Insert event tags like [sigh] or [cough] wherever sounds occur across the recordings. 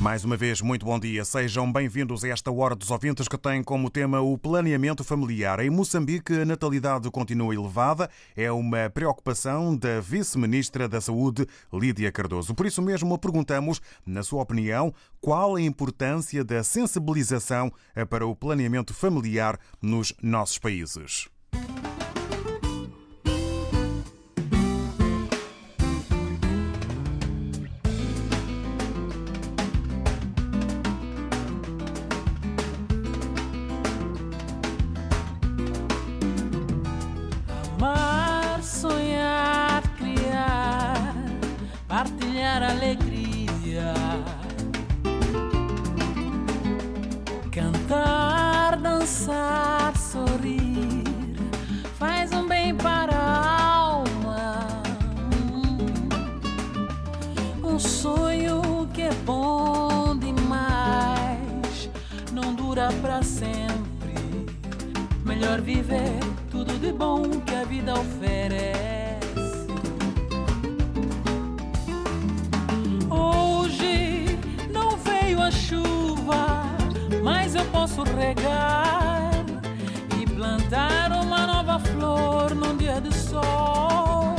Mais uma vez, muito bom dia. Sejam bem-vindos a esta Hora dos Ouvintes que tem como tema o planeamento familiar. Em Moçambique, a natalidade continua elevada. É uma preocupação da Vice-Ministra da Saúde, Lídia Cardoso. Por isso mesmo, perguntamos, na sua opinião, qual a importância da sensibilização para o planeamento familiar nos nossos países. Viver tudo de bom que a vida oferece. Hoje não veio a chuva, mas eu posso regar e plantar uma nova flor num dia de sol.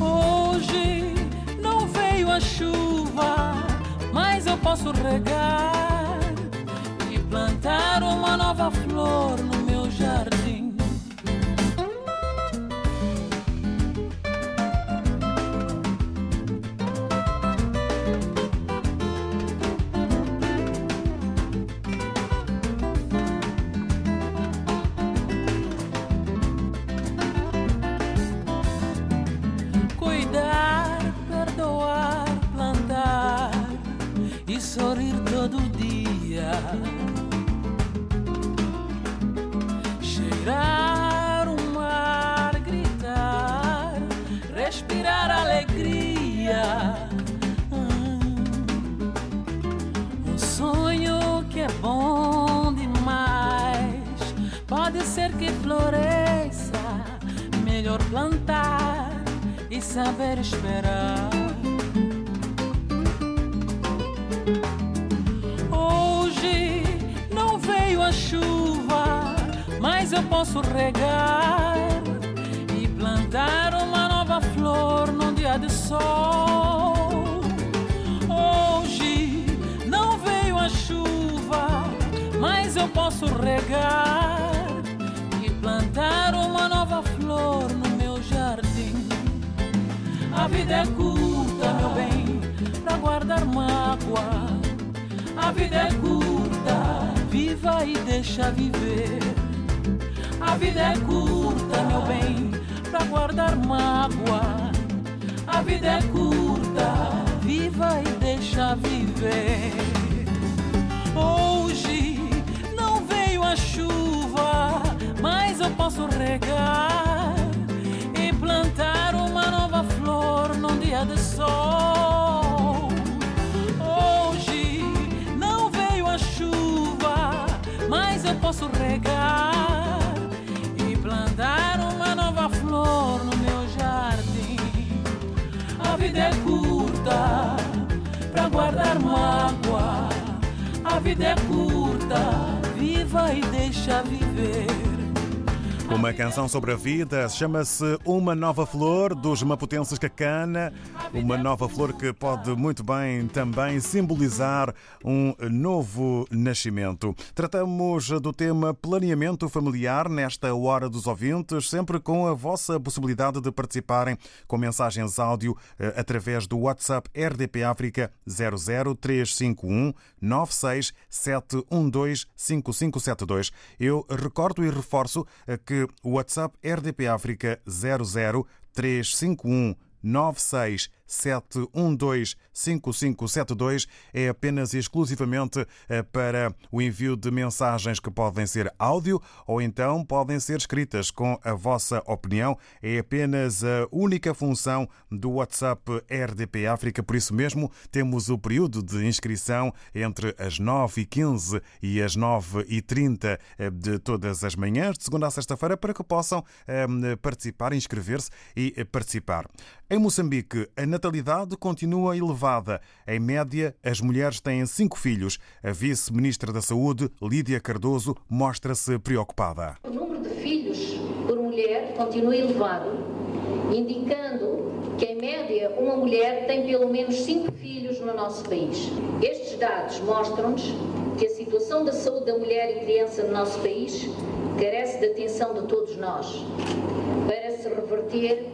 Hoje não veio a chuva, mas eu posso regar plantar uma nova flor no melhor plantar e saber esperar. Hoje não veio a chuva, mas eu posso regar e plantar uma nova flor num dia de sol. Hoje não veio a chuva, mas eu posso regar e plantar uma A vida é curta, meu bem, pra guardar mágoa. A vida é curta, viva e deixa viver. A vida é curta, meu bem, pra guardar mágoa. A vida é curta, viva e deixa viver. Hoje não veio a chuva, mas eu posso regar de sol. Hoje não veio a chuva, mas eu posso regar e plantar uma nova flor no meu jardim. A vida é curta pra guardar mágoa. A vida é curta, viva e deixa viver. Uma canção sobre a vida chama-se Uma Nova Flor dos Maputenses Cacana. Uma nova flor que pode muito bem também simbolizar um novo nascimento. Tratamos do tema planeamento familiar nesta Hora dos Ouvintes, sempre com a vossa possibilidade de participarem com mensagens áudio eh, através do WhatsApp RDP África 00351 96712 5572. Eu recordo e reforço eh, que WhatsApp RDP África 00351 96 7125572 é apenas e exclusivamente eh, para o envio de mensagens que podem ser áudio ou então podem ser escritas com a vossa opinião. É apenas a única função do WhatsApp RDP África, por isso mesmo temos o período de inscrição entre as 9h15 e as 9h30 eh, de todas as manhãs, de segunda a sexta-feira, para que possam eh, participar, inscrever-se e participar. Em Moçambique, a natalidade continua elevada. Em média, as mulheres têm cinco filhos. A vice-ministra da Saúde, Lídia Cardoso, mostra-se preocupada. O número de filhos por mulher continua elevado, indicando que, em média, uma mulher tem pelo menos cinco filhos no nosso país. Estes dados mostram-nos que a situação da saúde da mulher e criança no nosso país carece de atenção de todos nós para se reverter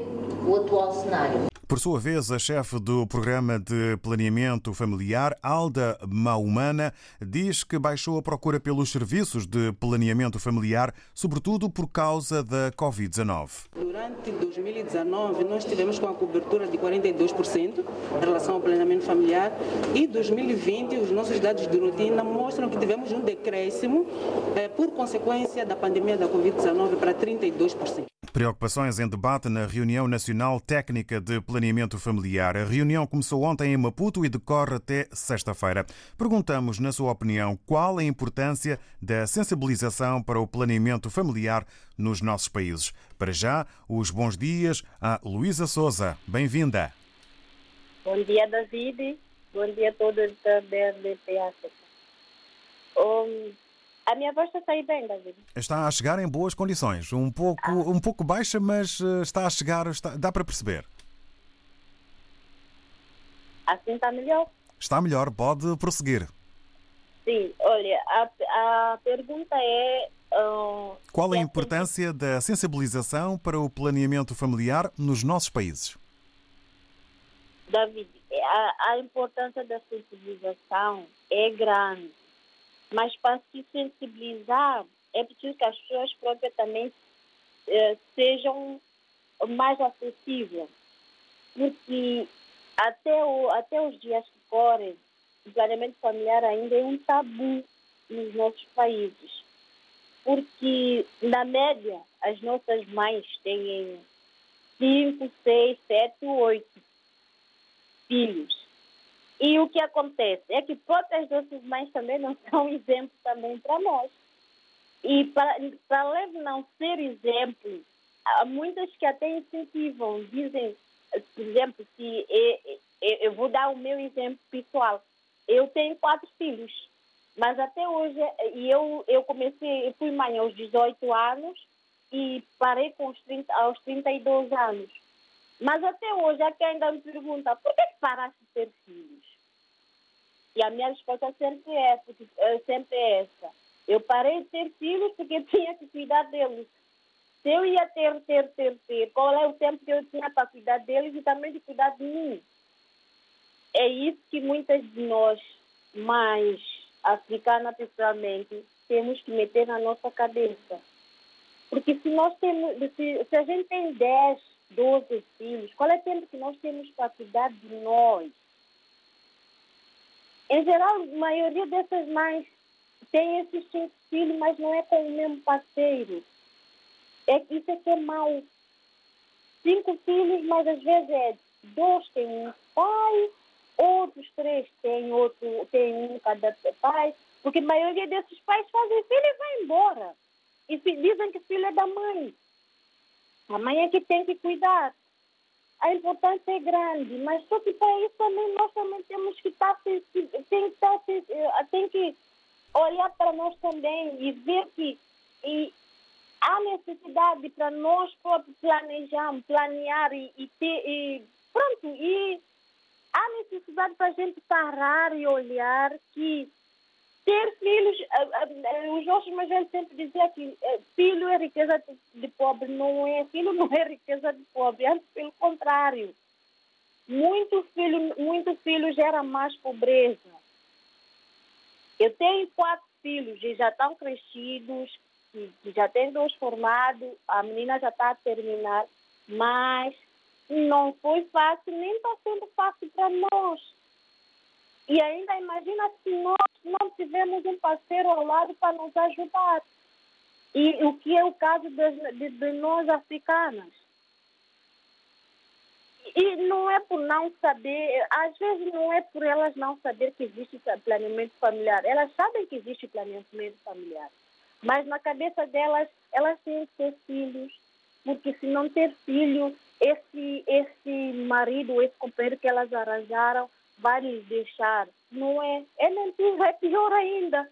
o atual cenário. Por sua vez, a chefe do Programa de Planeamento Familiar, Alda Maumana, diz que baixou a procura pelos serviços de planeamento familiar, sobretudo por causa da Covid-19. Durante 2019, nós tivemos com a cobertura de 42% em relação ao planeamento familiar e 2020, os nossos dados de rotina mostram que tivemos um decréscimo eh, por consequência da pandemia da Covid-19 para 32%. Preocupações em debate na Reunião Nacional Técnica de Planeamento Familiar. A reunião começou ontem em Maputo e decorre até sexta-feira. Perguntamos, na sua opinião, qual a importância da sensibilização para o planeamento familiar nos nossos países. Para já, os bons dias a Luísa Souza. Bem-vinda. Bom dia, David. Bom dia a todos da BRDP África. Um, a minha voz está a sair bem, David. Está a chegar em boas condições. Um pouco, ah. um pouco baixa, mas eh, está a chegar, está, dá para perceber. Assim está melhor? Está melhor, pode prosseguir. Sim, olha, a, a pergunta é. Uh, Qual a importância da sensibilização para o planeamento familiar nos nossos países? David, a, a importância da sensibilização é grande mas para se sensibilizar, é preciso que as pessoas próprias também eh, sejam mais acessíveis. Porque até, o, até os dias que correm, o planeamento familiar ainda é um tabu nos nossos países. Porque, na média, as nossas mães têm 5, 6, 7, 8 filhos. E o que acontece é que próprias nossas mães também não [laughs] são exemplo também para nós. E para, além de não ser exemplo, há muitas que até incentivam, dizem, por exemplo, se eu, eu vou dar o meu exemplo pessoal. Eu tenho quatro filhos, mas até hoje, e eu, eu comecei, eu fui mãe aos 18 anos e parei com os 30, aos 32 anos. Mas até hoje há quem ainda me pergunta, por que paraste de ter filhos? E a minha resposta sempre é, essa, é sempre é essa. Eu parei de ter filhos porque [laughs] tinha que cuidar deles. Se eu ia ter, ter, ter, ter, qual é o tempo que eu tinha para cuidar deles e também de cuidar de mim? É isso que muitas de nós, mais africanas pessoalmente, temos que meter na nossa cabeça. Porque se nós temos, se, se a gente tem 10, 12 filhos, qual é o tempo que nós temos para cuidar de nós? Em geral, a maioria dessas mães tem esses cinco filhos, mas não é com o mesmo parceiro. É, isso é que é mau. Cinco filhos, mas às vezes é dois têm um pai, outros três têm outro, tem um cada pai, porque a maioria desses pais fazem filho e vai embora. E dizem que filho é da mãe. A mãe é que tem que cuidar a importância é grande, mas só que para isso também nós também temos que estar tem que, estar, tem que olhar para nós também e ver que e há necessidade para nós próprios planejar, planear e, e ter. E, pronto, e há necessidade para a gente parar e olhar que ter filhos, os nossos mais velhos sempre diziam que eh, filho é riqueza de pobre, não é, filho não é riqueza de pobre, antes pelo contrário. Muito filho, muito filho gera mais pobreza. Eu tenho quatro filhos e já estão crescidos, já tem dois formados, a menina já está a terminar, mas não foi fácil, nem está sendo fácil para nós. E ainda imagina se nós não tivermos um parceiro ao lado para nos ajudar. E o que é o caso de, de, de nós africanas. E não é por não saber, às vezes não é por elas não saber que existe planeamento familiar. Elas sabem que existe planeamento familiar. Mas na cabeça delas, elas têm que ter filhos, porque se não ter filho, esse, esse marido, esse companheiro que elas arranjaram, vai lhes deixar. Não é? É mentira, é pior ainda.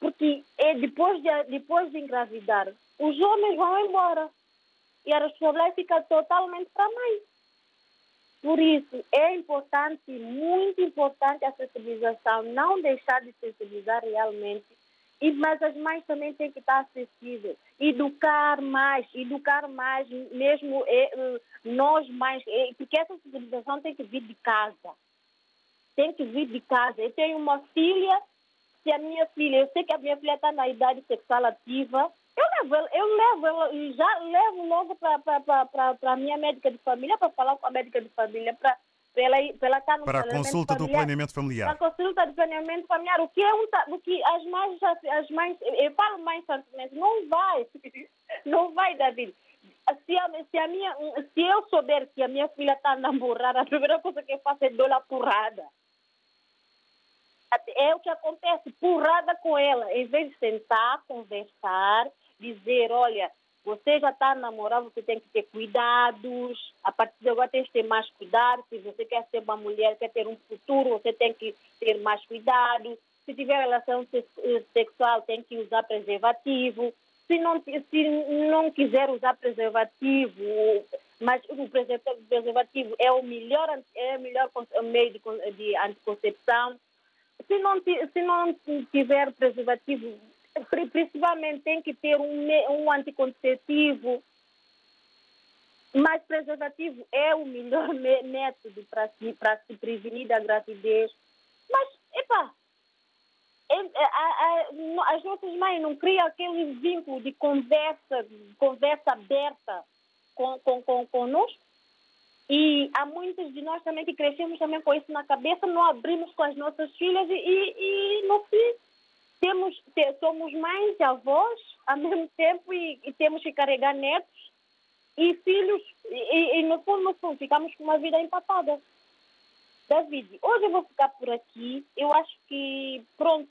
Porque é depois, de, depois de engravidar, os homens vão embora. E a responsabilidade fica totalmente para a mãe. Por isso, é importante, muito importante a sensibilização, não deixar de sensibilizar realmente e, mas as mães também têm que estar acessíveis. Educar mais, educar mais, mesmo é, nós mais, é, porque essa sensibilização tem que vir de casa. Tem que vir de casa. Eu tenho uma filha, se a minha filha, eu sei que a minha filha está na idade sexual ativa, eu levo, eu levo, já levo logo para a minha médica de família, para falar com a médica de família, para pela estar no para a consulta familiar, do planeamento familiar. Para a consulta do planeamento familiar. O que é um, o que as mães, as mães, eu falo mães simplesmente, não vai, [laughs] não vai, David. Se a, se a minha, se eu souber que a minha filha está namorada, a primeira coisa que eu faço é dar a porrada. É o que acontece, porrada com ela. Em vez de sentar, conversar, dizer, olha, você já está a namorar, você tem que ter cuidados. A partir de agora tem que ter mais cuidado. Se você quer ser uma mulher, quer ter um futuro, você tem que ter mais cuidado. Se tiver relação sexual, tem que usar preservativo. Se não, se não quiser usar preservativo, mas o preservativo é o melhor, é o melhor meio de, de anticoncepção. Se não, se não tiver preservativo, principalmente tem que ter um, um anticonceptivo, mas preservativo é o melhor método para se, para se prevenir da gravidez. Mas, epa, é, é, as nossas mães não criam aquele vínculo de conversa, conversa aberta com, com, com, conosco. E há muitos de nós também que crescemos também com isso na cabeça, não abrimos com as nossas filhas e, e, e no fim temos, somos mães e avós ao [laughs] mesmo tempo e, e temos que carregar netos e filhos e, e, no fundo, no fundo, ficamos com uma vida empatada. David, hoje eu vou ficar por aqui. Eu acho que, pronto,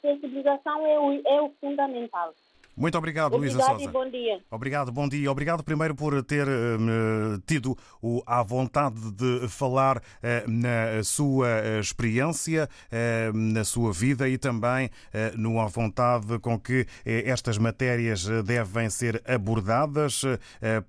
sensibilização é o, é o fundamental. Muito obrigado, Luísa Souza. bom dia. Obrigado, bom dia. Obrigado primeiro por ter uh, tido o, a vontade de falar uh, na sua experiência, uh, na sua vida e também no vontade com que estas matérias devem ser abordadas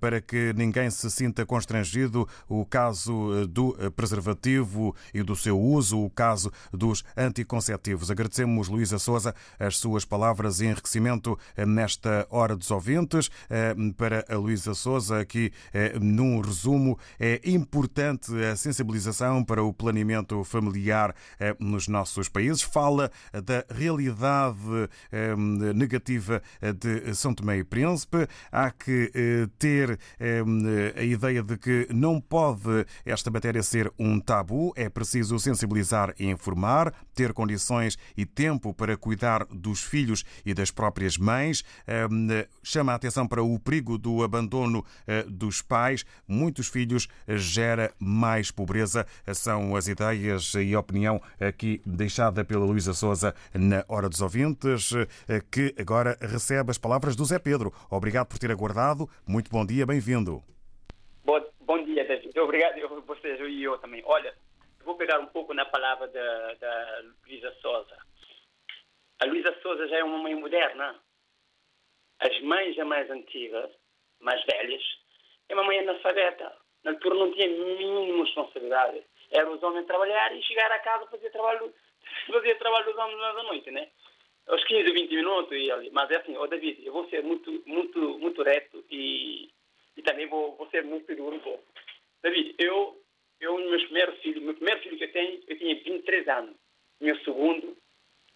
para que ninguém se sinta constrangido. O caso do preservativo e do seu uso, o caso dos anticonceptivos. Agradecemos, Luísa Souza, as suas palavras e enriquecimento nesta Hora dos Ouvintes. Eh, para a Luísa Souza, aqui eh, num resumo, é importante a sensibilização para o planeamento familiar eh, nos nossos países. Fala da realidade negativa de São Tomé e Príncipe. Há que ter a ideia de que não pode esta matéria ser um tabu. É preciso sensibilizar e informar, ter condições e tempo para cuidar dos filhos e das próprias mães, chama a atenção para o perigo do abandono eh, dos pais. Muitos filhos eh, gera mais pobreza. São as ideias e a opinião aqui deixada pela Luísa Souza na Hora dos Ouvintes, eh, que agora recebe as palavras do Zé Pedro. Obrigado por ter aguardado. Muito bom dia, bem-vindo. Bom, bom dia, David. Obrigado, eu, vocês e eu também. Olha, vou pegar um pouco na palavra da, da Luísa Souza. A Luísa Souza já é uma mãe moderna as mães mais antigas, mais velhas, é uma mãe analfabeta. Na altura não tinha mínima responsabilidade. Era os homens trabalhar e chegar a casa fazer trabalho, [laughs] fazer trabalho dos homens da noite, né? Aos 15, 20 minutos e ali. Mas é assim, ô David, eu vou ser muito, muito, muito reto e, e também vou, vou ser muito duro um pouco. David, eu, eu, meus primeiros filhos, meu primeiro filho que eu tenho, eu tinha 23 anos. Meu segundo,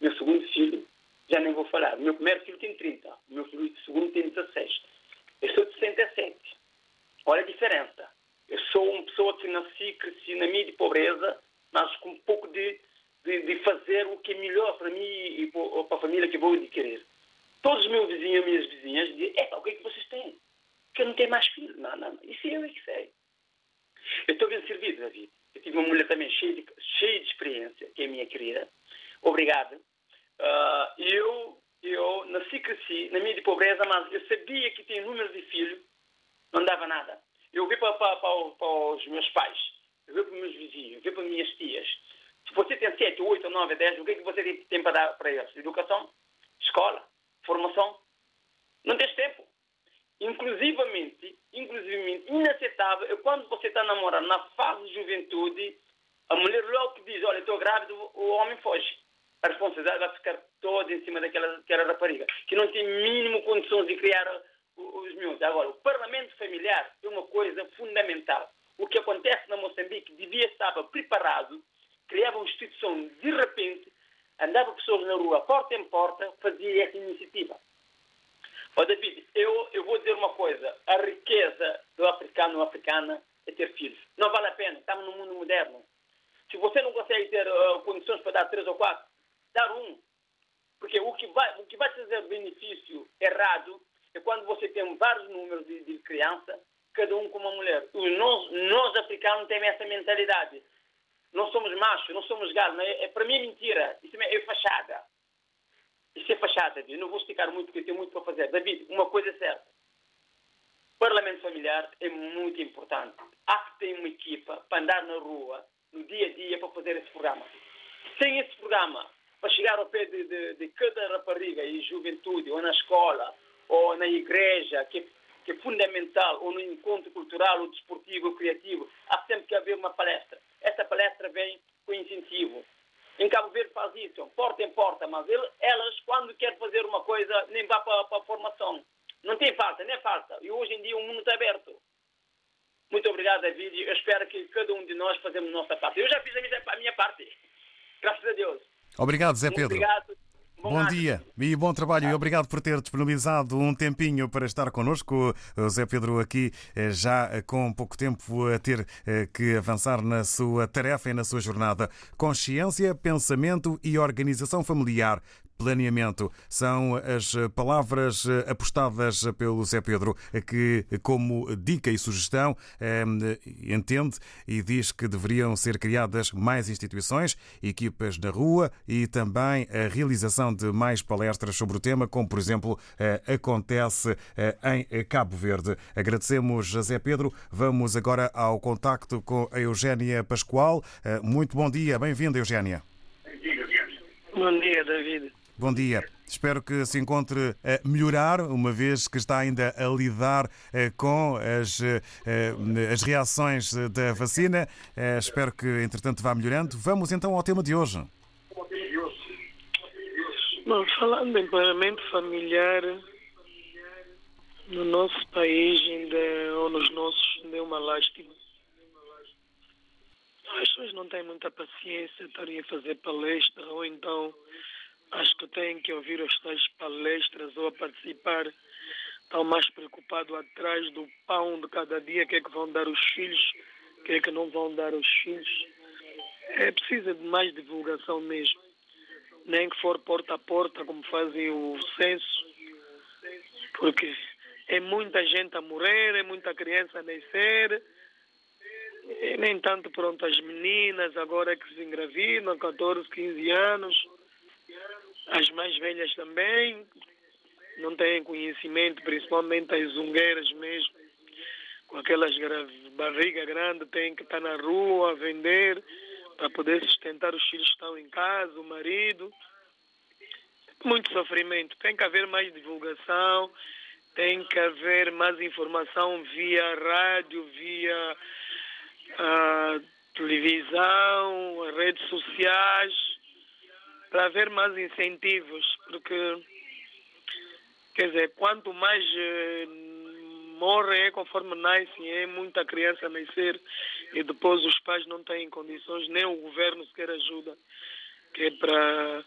meu segundo filho, já nem vou falar. Meu primeiro filho tem 30, meu filho segundo tem 16. Eu sou de 67. Olha a diferença. Eu sou uma pessoa que nasci, cresci na mídia de pobreza, mas com um pouco de, de, de, fazer o que é melhor para mim e para a família que vou adquirir. Todos os meus vizinhos e minhas vizinhas dizem, é, o que é que vocês têm? Que eu não tenho mais filhos. Não, não, não. Isso eu é que sei. Eu estou bem servido, David. Eu tive uma mulher também cheia de, cheia de experiência, que é a minha querida. Obrigado. Nasci cresci na mídia de pobreza, mas eu sabia que tinha número de filhos, não dava nada. Eu vi para, para, para, para os meus pais, eu vi para os meus vizinhos, eu vi para as minhas tias. Se você tem 7, 8, 9, 10, o que é que você tem para dar para eles? Educação? Escola? Formação? Não tens tempo. Inclusivamente, inclusivamente, inaceitável é quando você está namorando na fase de juventude, a mulher logo que diz, olha, estou grávida, o homem foge. A responsabilidade vai ficar toda em cima daquela, daquela rapariga, que não tem mínimo condições de criar os miúdos. Agora, o parlamento familiar é uma coisa fundamental. O que acontece na Moçambique devia estar preparado, criava uma instituição de repente, andava pessoas na rua, porta em porta, fazia essa iniciativa. Ó oh, David, eu, eu vou dizer uma coisa, a riqueza do africano ou africana é ter filhos. Não vale a pena, estamos num mundo moderno. Se você não consegue ter uh, condições para dar três ou quatro, dar um. Porque o que vai, o que vai trazer benefício errado é quando você tem vários números de, de criança, cada um com uma mulher. Os nós, nós africanos temos essa mentalidade. Não somos machos, não somos galo. É, é, para mim é mentira. Isso é, é fachada. Isso é fachada, David. Não vou explicar muito, porque eu tenho muito para fazer. David, uma coisa é certa. O parlamento familiar é muito importante. Há que ter uma equipa para andar na rua, no dia a dia, para fazer esse programa. Sem esse programa, para chegar ao pé de, de, de cada rapariga e juventude, ou na escola, ou na igreja, que, que é fundamental, ou no encontro cultural, ou desportivo, ou criativo, há sempre que haver uma palestra. Essa palestra vem com incentivo. Em Cabo Verde faz isso, porta em porta, mas elas, quando querem fazer uma coisa, nem vá para, para a formação. Não tem falta, nem falta. E hoje em dia o mundo está aberto. Muito obrigado, David. Eu espero que cada um de nós fazemos a nossa parte. Eu já fiz a minha parte. Graças a Deus. Obrigado, Zé Pedro. Obrigado. Bom, bom dia e bom trabalho e obrigado por ter disponibilizado um tempinho para estar connosco. O Zé Pedro aqui eh, já com pouco tempo a ter eh, que avançar na sua tarefa e na sua jornada. Consciência, pensamento e organização familiar planeamento. São as palavras apostadas pelo Zé Pedro, que, como dica e sugestão, entende e diz que deveriam ser criadas mais instituições, equipas na rua e também a realização de mais palestras sobre o tema, como, por exemplo, acontece em Cabo Verde. Agradecemos a Zé Pedro. Vamos agora ao contacto com a Eugénia Pascoal. Muito bom dia, bem-vinda, Eugénia. Bom dia, David. Bom dia. Espero que se encontre a melhorar, uma vez que está ainda a lidar eh, com as, eh, as reações da vacina. Eh, espero que, entretanto, vá melhorando. Vamos então ao tema de hoje. Bom, falando em planeamento familiar, no nosso país ainda, ou nos nossos, ainda é uma lástima. As pessoas não têm muita paciência, estarem a fazer palestra ou então acho que têm que ouvir as tais palestras ou a participar, estão mais preocupados atrás do pão de cada dia, que é que vão dar os filhos, que é que não vão dar os filhos. É preciso de mais divulgação mesmo. Nem que for porta a porta, como fazem o censo, porque é muita gente a morrer, é muita criança a nascer. E nem tanto, pronto, as meninas agora que se engravidam, 14, 15 anos as mais velhas também não têm conhecimento, principalmente as zungueiras mesmo, com aquelas barriga grande, têm que estar na rua a vender para poder sustentar os filhos que estão em casa, o marido. muito sofrimento. Tem que haver mais divulgação, tem que haver mais informação via rádio, via uh, televisão, redes sociais, para haver mais incentivos, porque quer dizer, quanto mais morrem é conforme nascem, é muita criança nascer e depois os pais não têm condições, nem o governo sequer ajuda, que é para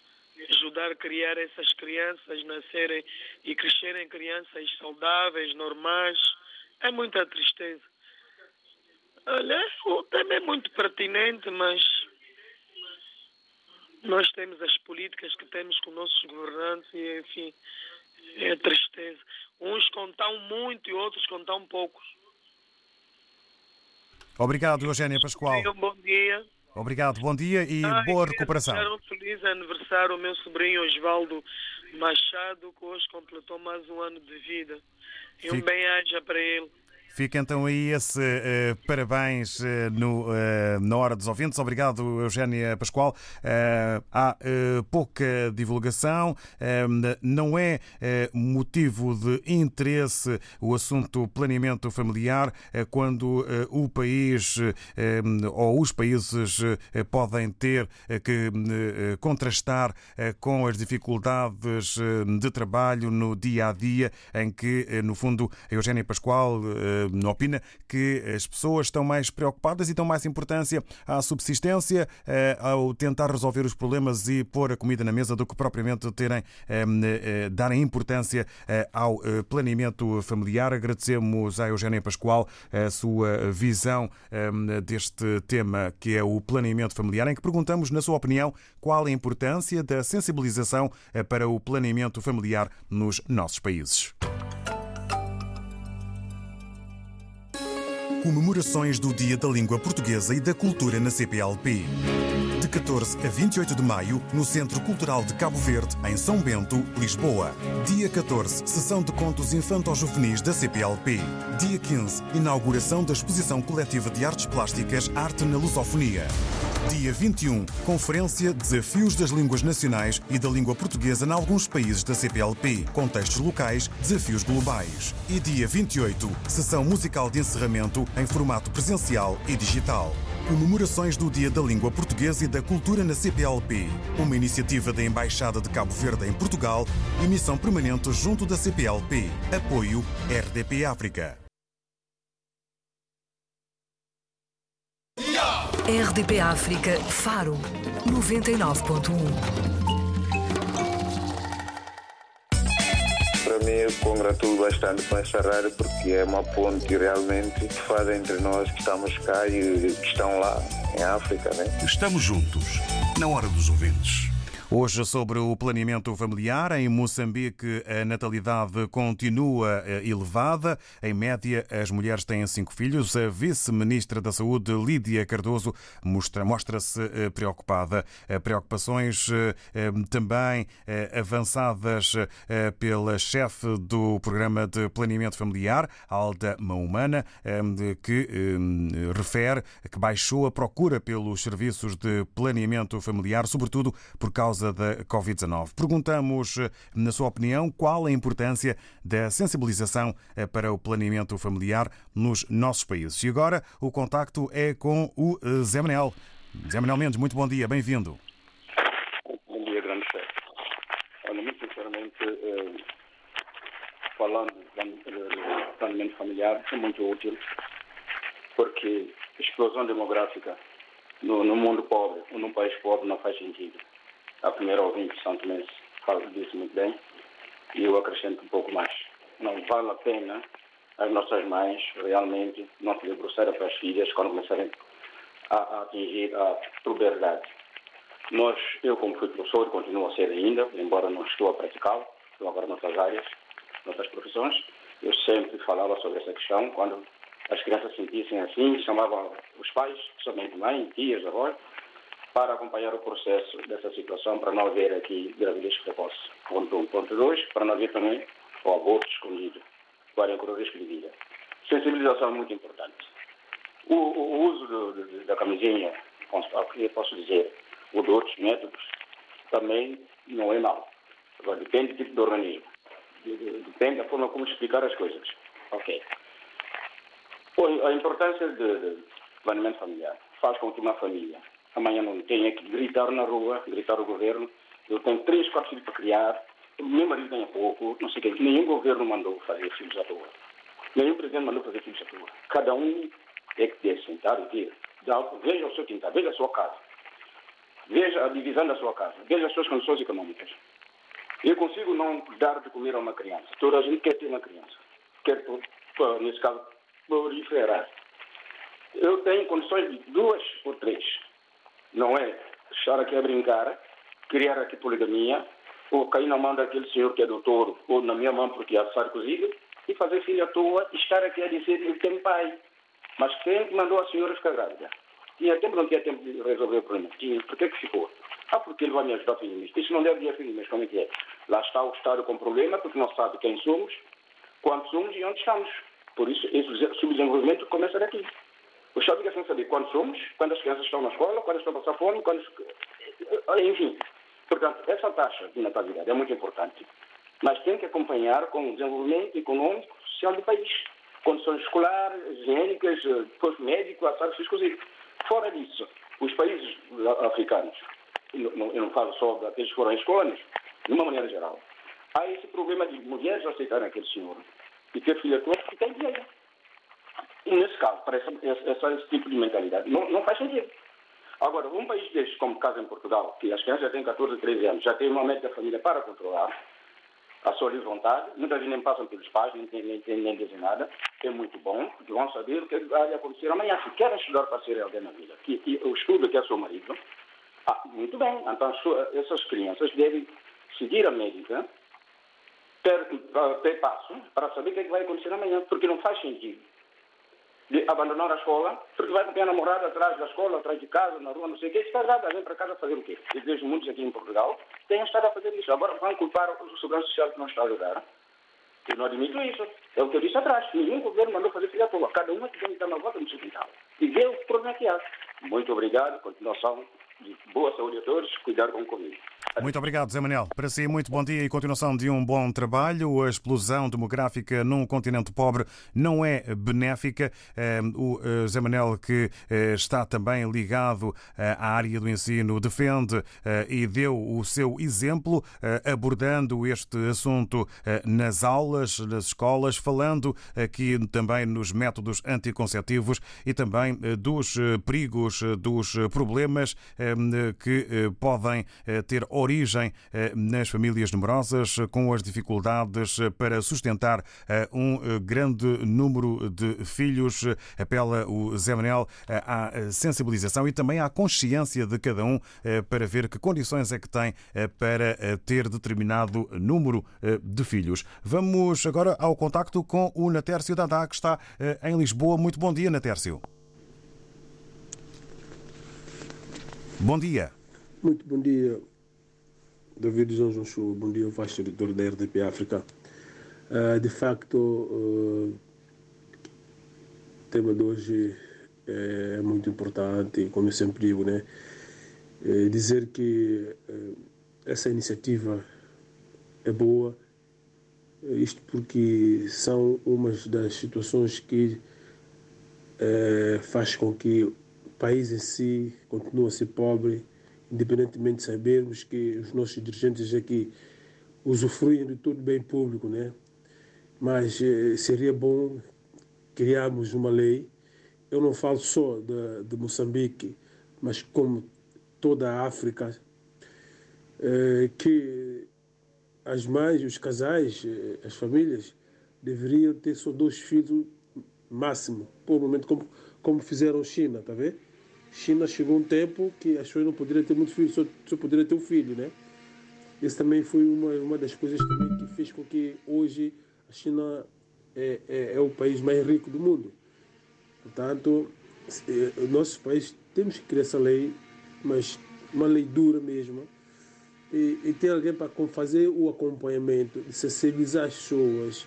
ajudar a criar essas crianças, nascerem e crescerem crianças saudáveis, normais. É muita tristeza. Olha, o tema é muito pertinente, mas nós temos as políticas que temos com nossos governantes e, enfim, é tristeza. Uns contam muito e outros contam poucos. Obrigado, Eugénia Pascoal. Um bom dia. Obrigado, bom dia e ah, boa recuperação. Um feliz aniversário ao meu sobrinho Osvaldo Machado, que hoje completou mais um ano de vida. E um bem-aja para ele. Fica então aí esse uh, parabéns uh, no, uh, na hora dos ouvintes. Obrigado, Eugénia Pascoal. há pouca divulgação, não é motivo de interesse o assunto planeamento familiar quando o país ou os países podem ter que contrastar com as dificuldades de trabalho no dia a dia, em que, no fundo, a Eugénia Pascoal opina que as pessoas estão mais preocupadas e dão mais importância à subsistência, eh, ao tentar resolver os problemas e pôr a comida na mesa do que propriamente terem, eh, eh, darem importância ao planeamento familiar. Agradecemos à Eugénia Pascoal a sua visão deste tema que é o planeamento familiar, em que perguntamos, na sua opinião, qual a importância da sensibilização para o planeamento familiar nos nossos países. Comemorações do Dia da Língua Portuguesa e da Cultura na CPLP. De 14 a 28 de maio, no Centro Cultural de Cabo Verde, em São Bento, Lisboa. Dia 14, sessão de contos infanto-juvenis da CPLP. Dia 15, inauguração da exposição coletiva de artes plásticas Arte na Lusofonia. Dia 21, Conferência Desafios das Línguas Nacionais e da Língua Portuguesa em alguns países da CPLP, contextos locais, desafios globais. E dia 28, Sessão Musical de Encerramento em formato presencial e digital. Comemorações do Dia da Língua Portuguesa e da Cultura na CPLP. Uma iniciativa da Embaixada de Cabo Verde em Portugal e missão permanente junto da CPLP. Apoio RDP África. RDP África Faro 99.1 Para mim, eu congratulo bastante com essa rádio porque é uma ponte realmente que faz entre nós que estamos cá e que estão lá em África. Né? Estamos juntos, na hora dos ouvintes. Hoje, sobre o planeamento familiar, em Moçambique, a natalidade continua eh, elevada. Em média, as mulheres têm cinco filhos. A vice-ministra da Saúde, Lídia Cardoso, mostra-se eh, preocupada. Eh, preocupações também avançadas pela chefe do programa de planeamento familiar, Alda Maumana, que refere que baixou a procura pelos serviços de planeamento familiar, sobretudo por causa causa da Covid-19. Perguntamos, na sua opinião, qual a importância da sensibilização eh, para o planeamento familiar nos nossos países. E agora o contacto é com o eh, Zé Manel. Zé Manel Mendes, muito bom dia, bem-vindo. Bom dia, grande chefe. Olha, muito sinceramente, eh, falando de planeamento familiar é muito útil, porque explosão demográfica no, no mundo pobre ou num país pobre não faz sentido a primeira ouvinte, Santo Mendes, disse muito bem, e eu acrescento um pouco mais. Não vale a pena as nossas mães realmente não se debruçarem para as filhas quando começarem a, a atingir a puberdade. Nós, eu como fui professor, continuo a ser ainda, embora não estou a praticá-lo, estou agora noutras áreas, noutras profissões, eu sempre falava sobre essa questão, quando as crianças sentissem assim, chamavam os pais, somente mãe, tias, avós, para acompanhar o processo dessa situação, para não haver aqui gravidez precoce. Ponto 1. Um. Ponto 2, para não haver também o aborto escondido, para correr risco de vida. Sensibilização é muito importante. O, o uso do, do, da camisinha, posso dizer, o de outros métodos, também não é mau. vamos explicar as coisas. Ok. A importância de, de planeamento familiar faz com que uma família amanhã não tenha que gritar na rua, gritar ao governo. Eu tenho três, quatro filhos para criar, o meu marido ganha pouco, não sei o. Nenhum governo mandou fazer filhos à toa. Nenhum presidente mandou fazer filhos à toa. Cada um é que deve sentar e ter. Veja o seu quintal, veja a sua casa. Veja a divisão da sua casa. Veja as suas condições econômicas. Eu consigo não dar de comer a uma criança. Toda a gente quer ter uma criança. Quer, nesse caso, proliferar. Eu tenho condições de duas ou três. Não é estar aqui a brincar, criar aqui poligamia, ou cair na mão daquele senhor que é doutor, ou na minha mão porque é cozido, e fazer filha à toa estar aqui a dizer que tem pai. Mas quem mandou a senhora ficar grávida? Tinha tempo não tinha tempo de resolver o problema? Tinha. Por que que ficou? Ah, porque ele vai me ajudar, filho Isso não deve ir, filho como é que é? Lá está o Estado com problema, porque não sabe quem somos, quantos somos e onde estamos. Por isso, esse subdesenvolvimento começa daqui. O Estado quer saber quantos somos, quando as crianças estão na escola, quando estão a passar fome, quando... Enfim. Portanto, essa taxa de natalidade é muito importante, mas tem que acompanhar com o desenvolvimento econômico e social do país. Condições escolares, higiênicas, posto médico, assado, coisas. Fora disso, os países africanos, eu não falo só daqueles que foram escolhidos, de uma maneira geral, há esse problema de mulheres aceitarem aquele senhor e ter filha toda que tem dinheiro. E nesse caso, para essa, essa, esse tipo de mentalidade, não, não faz sentido. Agora, um país deste, como caso em Portugal, que as crianças já têm 14, 13 anos, já tem uma média família para controlar a sua livre vontade, muitas vezes nem passam pelos pais, nem, nem, nem, nem dizem nada, é muito bom, porque vão saber o que vai acontecer amanhã. Se querem estudar para ser alguém na vida, que, e o estudo que é seu marido, ah, muito bem, então essas crianças devem seguir a médica, ter, ter passo, para saber o que, é que vai acontecer amanhã, porque não faz sentido de abandonar a escola, porque vai com a namorada atrás da escola, atrás de casa, na rua, não sei o quê, está grávida, vem para casa fazer o quê? E vejo muitos aqui em Portugal têm estado a fazer isso. Agora vão culpar o segurança social que não está a ajudar. Eu não admito isso. É o que eu disse atrás. Nenhum governo mandou fazer filha toa. Cada um é que tem que dar uma volta no seu quintal. E ver o problema que há. Muito obrigado. Continuação de boa saúde a todos. Cuidar com o. Muito obrigado, Zé Manel. Para si, muito bom dia e continuação de um bom trabalho. A explosão demográfica num continente pobre não é benéfica. O eh, Zé Manel, que eh, está também ligado eh, à área do ensino, defende e deu o seu exemplo abordando este assunto nas aulas, nas escolas, falando aqui também nos métodos anticonceptivos e também dos perigos, dos problemas que podem ter origem eh, nas famílias numerosas, com as dificuldades eh, para sustentar eh, um grande número de filhos. Apela o Zé Manel à sensibilização e também à consciência de cada um para ver que condições é que tem para ter determinado número de filhos. Vamos agora ao contacto com o Natércio Dadá, que está em Lisboa. Muito bom dia, Natércio. Bom dia. Muito bom dia. David João bom dia, vasto editor da RDP África. Uh, de facto, uh, o tema de hoje é muito importante, como eu sempre digo, né? É dizer que uh, essa iniciativa é boa, isto porque são umas das situações que faz com que o país em si continue a ser pobre, independentemente de sabermos que os nossos dirigentes aqui usufruem de todo bem público, né? Mas eh, seria bom criarmos uma lei. Eu não falo só de, de Moçambique, mas como toda a África, eh, que as mães, os casais, eh, as famílias deveriam ter só dois filhos máximo, por momento, como, como fizeram China, tá vendo? China chegou um tempo que as pessoas não poderiam ter muitos filhos, só, só poderiam ter um filho, né? Isso também foi uma, uma das coisas também que fez com que hoje a China é, é, é o país mais rico do mundo. Portanto, é, o nosso país temos que criar essa lei, mas uma lei dura mesmo, e, e ter alguém para fazer o acompanhamento, sensibilizar as pessoas,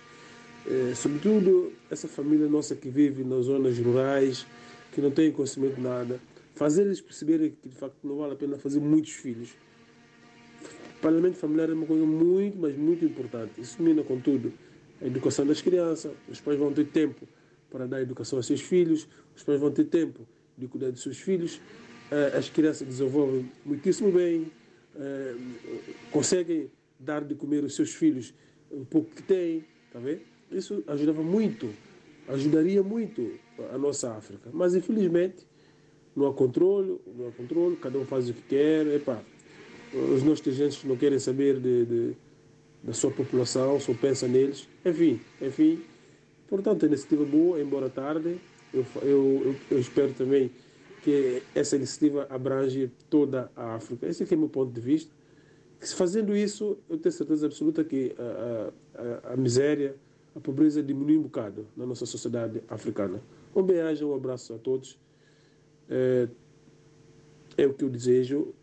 é, sobretudo essa família nossa que vive nas zonas rurais, que não tem conhecimento nada, fazer eles perceberem que de facto não vale a pena fazer muitos filhos. O parlamento familiar é uma coisa muito, mas muito importante. Isso mina com tudo. a educação das crianças, os pais vão ter tempo para dar educação aos seus filhos, os pais vão ter tempo de cuidar dos seus filhos, eh, as crianças desenvolvem muitíssimo bem, eh, conseguem dar de comer aos seus filhos um pouco que têm, tá vendo? Isso ajudava muito, ajudaria muito a nossa África. Mas infelizmente não há controle, não há controle, cada um faz o que quer, epá, os nossos dirigentes não querem saber de, de, da sua população, só pensam neles, enfim, enfim. Portanto, a iniciativa boa, embora tarde, eu, eu, eu espero também que essa iniciativa abrange toda a África. Esse é, é o meu ponto de vista. Que, fazendo isso, eu tenho certeza absoluta que a, a, a miséria, a pobreza diminui um bocado na nossa sociedade africana. Um beijo, um abraço a todos. É, é o que eu desejo.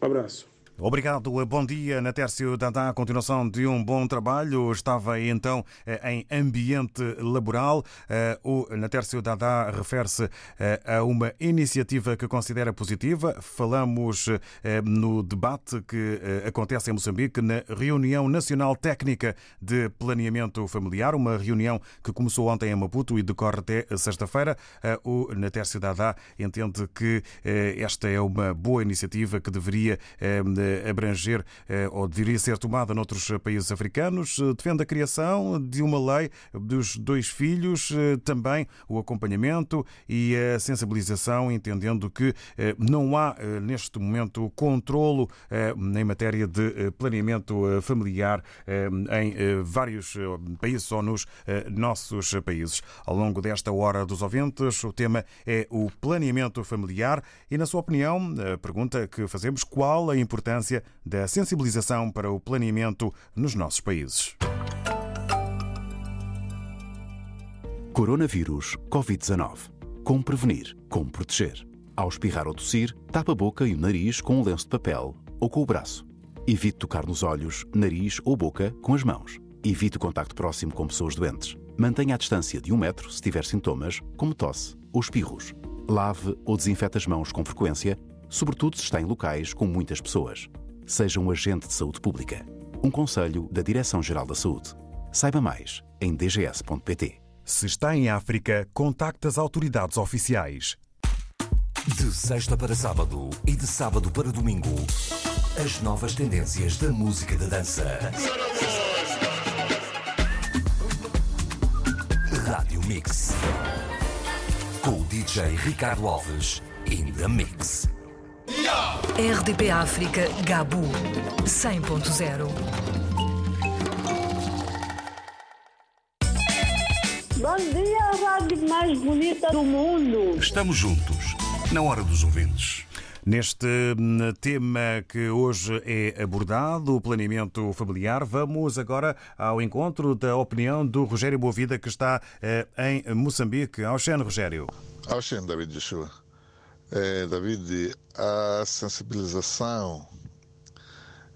Abraço. Obrigado, bom dia, Natércio Dadá. A continuação de um bom trabalho. Estava então em ambiente laboral. Eh, o Natércio Dadá refere-se eh, a uma iniciativa que considera positiva. Falamos eh, no debate que acontece em Moçambique na Reunião Nacional Técnica de Planeamento Familiar, uma reunião que começou ontem em Maputo e decorre até sexta-feira. O Natércio Dadá entende que esta é uma boa iniciativa que deveria abranger eh, ou deveria ser tomada noutros países africanos. Eh, defende a criação de uma lei dos dois filhos, eh, também o acompanhamento e a sensibilização, entendendo que não há neste momento controlo em matéria de planeamento familiar em vários países ou nos nossos países. Ao longo desta hora dos ouvintes, o tema é o planeamento familiar e, na sua opinião, a pergunta que fazemos, qual a importância importância da sensibilização para o planeamento nos nossos países. Coronavírus Covid-19. Como prevenir? Como proteger? Ao espirrar ou tossir, tapa a boca e o nariz com um lenço de papel ou com o braço. Evite tocar nos olhos, nariz ou boca com as mãos. Evite o contacto próximo com pessoas doentes. Mantenha a distância de um metro se tiver sintomas, como tosse ou espirros. Lave ou desinfete as mãos com frequência sobretudo se está em locais com muitas pessoas. Seja um agente de saúde pública. Um conselho da Direção-Geral da Saúde. Saiba mais em dgs.pt. Se está em África, contacte as autoridades oficiais. De sexta para sábado e de sábado para domingo, as novas tendências da música da dança. Rádio Mix. Com o DJ Ricardo Alves in the Mix. RDP África Gabu 100.0 Bom dia, a rádio mais bonita do mundo. Estamos juntos, na hora dos ouvintes. Neste hum, tema que hoje é abordado, o planeamento familiar, vamos agora ao encontro da opinião do Rogério Boavida, que está eh, em Moçambique. Auxene, Rogério. Auxene, David Joshua. É, David, a sensibilização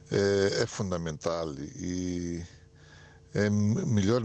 é, é fundamental e é melhor